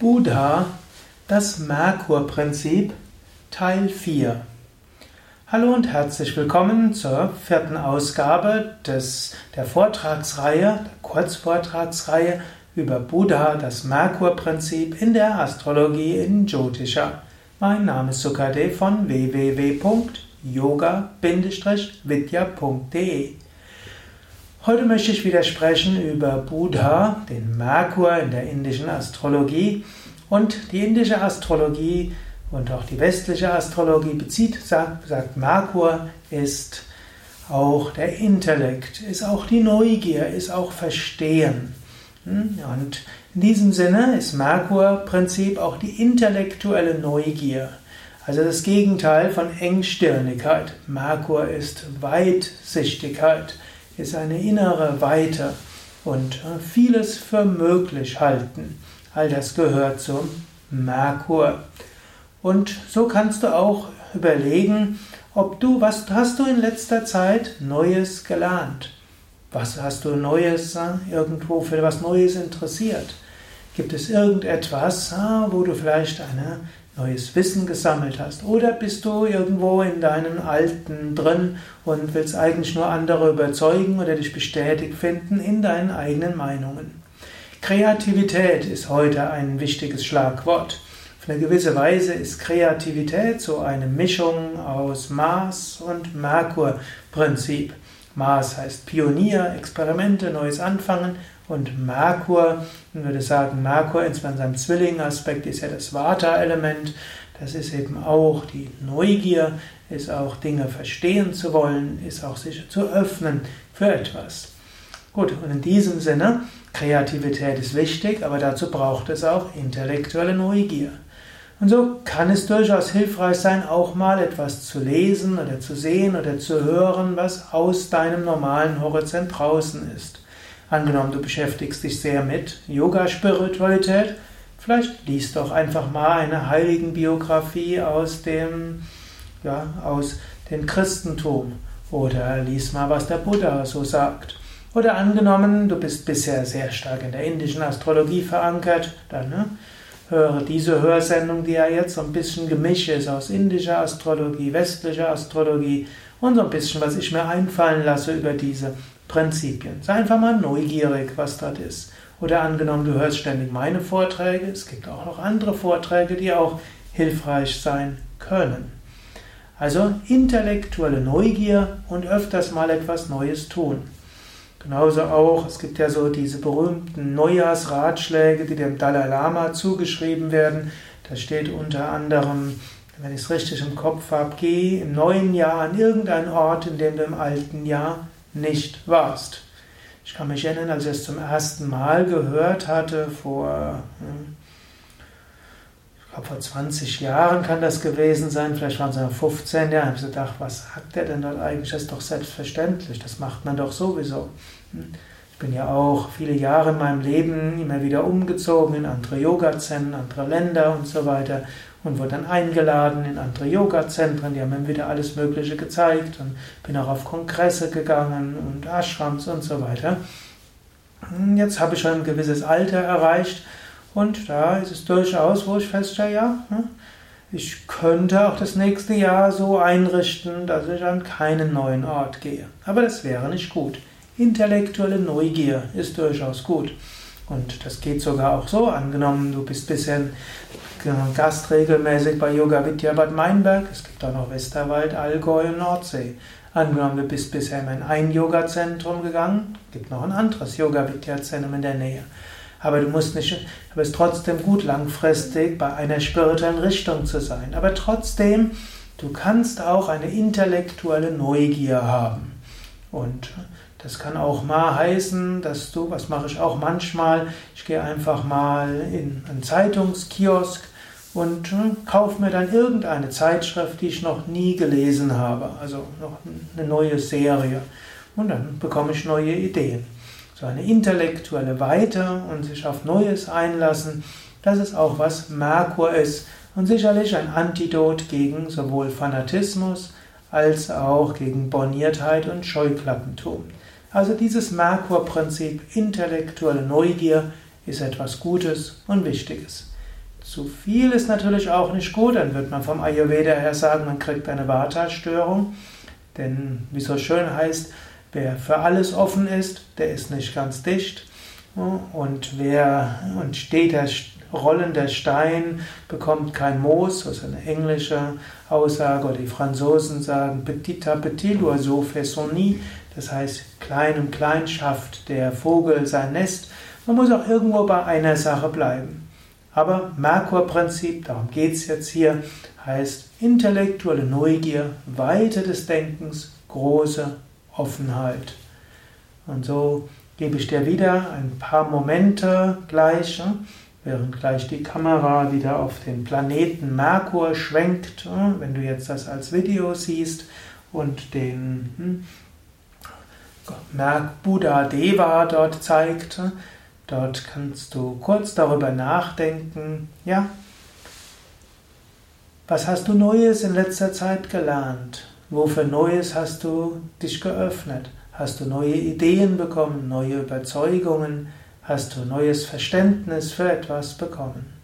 Buddha, das Merkur-Prinzip, Teil 4. Hallo und herzlich willkommen zur vierten Ausgabe des, der Vortragsreihe, der Kurzvortragsreihe über Buddha, das Merkur-Prinzip in der Astrologie in Jyotisha. Mein Name ist Sukade von www.yoga-vidya.de Heute möchte ich wieder sprechen über Buddha, den Merkur in der indischen Astrologie. Und die indische Astrologie und auch die westliche Astrologie bezieht, sagt, sagt Merkur ist auch der Intellekt, ist auch die Neugier, ist auch Verstehen. Hm? Und in diesem Sinne ist Merkur-Prinzip auch die intellektuelle Neugier. Also das Gegenteil von Engstirnigkeit. Merkur ist Weitsichtigkeit ist eine innere Weite und äh, vieles für möglich halten. All das gehört zum Merkur. Und so kannst du auch überlegen, ob du, was hast du in letzter Zeit Neues gelernt? Was hast du Neues äh, irgendwo für was Neues interessiert? Gibt es irgendetwas, äh, wo du vielleicht eine neues Wissen gesammelt hast? Oder bist du irgendwo in deinen Alten drin und willst eigentlich nur andere überzeugen oder dich bestätigt finden in deinen eigenen Meinungen? Kreativität ist heute ein wichtiges Schlagwort. Auf eine gewisse Weise ist Kreativität so eine Mischung aus Mars und Merkur-Prinzip. Mars heißt Pionier, Experimente, Neues anfangen und Merkur, man würde sagen, Merkur in seinem Zwillingaspekt ist ja das Vata-Element. Das ist eben auch die Neugier, ist auch Dinge verstehen zu wollen, ist auch sich zu öffnen für etwas. Gut, und in diesem Sinne, Kreativität ist wichtig, aber dazu braucht es auch intellektuelle Neugier. Und so kann es durchaus hilfreich sein, auch mal etwas zu lesen oder zu sehen oder zu hören, was aus deinem normalen Horizont draußen ist. Angenommen, du beschäftigst dich sehr mit Yoga-Spiritualität, vielleicht liest doch einfach mal eine Heiligenbiografie aus dem, ja, aus dem Christentum oder lies mal, was der Buddha so sagt. Oder angenommen, du bist bisher sehr stark in der indischen Astrologie verankert, dann ne, höre diese Hörsendung, die ja jetzt so ein bisschen Gemisch ist aus indischer Astrologie, westlicher Astrologie und so ein bisschen, was ich mir einfallen lasse über diese Prinzipien. Sei einfach mal neugierig, was das ist. Oder angenommen, du hörst ständig meine Vorträge, es gibt auch noch andere Vorträge, die auch hilfreich sein können. Also intellektuelle Neugier und öfters mal etwas Neues tun. Genauso auch, es gibt ja so diese berühmten Neujahrsratschläge, die dem Dalai Lama zugeschrieben werden. Da steht unter anderem, wenn ich es richtig im Kopf habe, geh im neuen Jahr an irgendeinen Ort, in dem du im alten Jahr nicht warst. Ich kann mich erinnern, als ich es zum ersten Mal gehört hatte, vor, hm, vor 20 Jahren kann das gewesen sein, vielleicht waren es ja 15 Jahre, habe ich gedacht, was sagt der denn dort eigentlich? Das ist doch selbstverständlich, das macht man doch sowieso. Hm. Ich bin ja auch viele Jahre in meinem Leben immer wieder umgezogen in andere Yoga-Zentren, andere Länder und so weiter und wurde dann eingeladen in andere Yoga-Zentren, die haben mir wieder alles Mögliche gezeigt und bin auch auf Kongresse gegangen und Ashrams und so weiter. Jetzt habe ich schon ein gewisses Alter erreicht und da ist es durchaus, wo ich feststelle, ja, hm, ich könnte auch das nächste Jahr so einrichten, dass ich an keinen neuen Ort gehe. Aber das wäre nicht gut. Intellektuelle Neugier ist durchaus gut. Und das geht sogar auch so. Angenommen, du bist bisher Gast regelmäßig bei Yoga Vidya Bad Meinberg. Es gibt auch noch Westerwald, Allgäu und Nordsee. Angenommen, du bist bisher in ein Yoga-Zentrum gegangen, gibt noch ein anderes Yoga Vidya Zentrum in der Nähe. Aber du musst nicht, aber es ist trotzdem gut langfristig bei einer spirituellen Richtung zu sein. Aber trotzdem, du kannst auch eine intellektuelle Neugier haben. Und das kann auch mal heißen, dass du, was mache ich auch manchmal, ich gehe einfach mal in einen Zeitungskiosk und hm, kaufe mir dann irgendeine Zeitschrift, die ich noch nie gelesen habe, also noch eine neue Serie. Und dann bekomme ich neue Ideen. So eine intellektuelle Weite und sich auf Neues einlassen, das ist auch was Merkur ist und sicherlich ein Antidot gegen sowohl Fanatismus als auch gegen Borniertheit und Scheuklappentum. Also dieses Merkur-Prinzip, intellektuelle Neugier, ist etwas Gutes und Wichtiges. Zu viel ist natürlich auch nicht gut, dann wird man vom Ayurveda her sagen, man kriegt eine Vata-Störung. Denn wie so schön heißt, wer für alles offen ist, der ist nicht ganz dicht. Und wer und steht der rollende Stein bekommt kein Moos, das ist eine englische Aussage, oder die Franzosen sagen petit à petit l'oiseau fait son nid, das heißt klein und klein schafft der Vogel sein Nest. Man muss auch irgendwo bei einer Sache bleiben. Aber Merkur-Prinzip, darum geht es jetzt hier, heißt intellektuelle Neugier, Weite des Denkens, große Offenheit. Und so gebe ich dir wieder ein paar Momente gleich, während gleich die Kamera wieder auf den Planeten Merkur schwenkt, wenn du jetzt das als Video siehst und den hm, Buddha Deva dort zeigt. Dort kannst du kurz darüber nachdenken, ja, was hast du Neues in letzter Zeit gelernt? Wofür Neues hast du dich geöffnet? Hast du neue Ideen bekommen, neue Überzeugungen? Hast du neues Verständnis für etwas bekommen?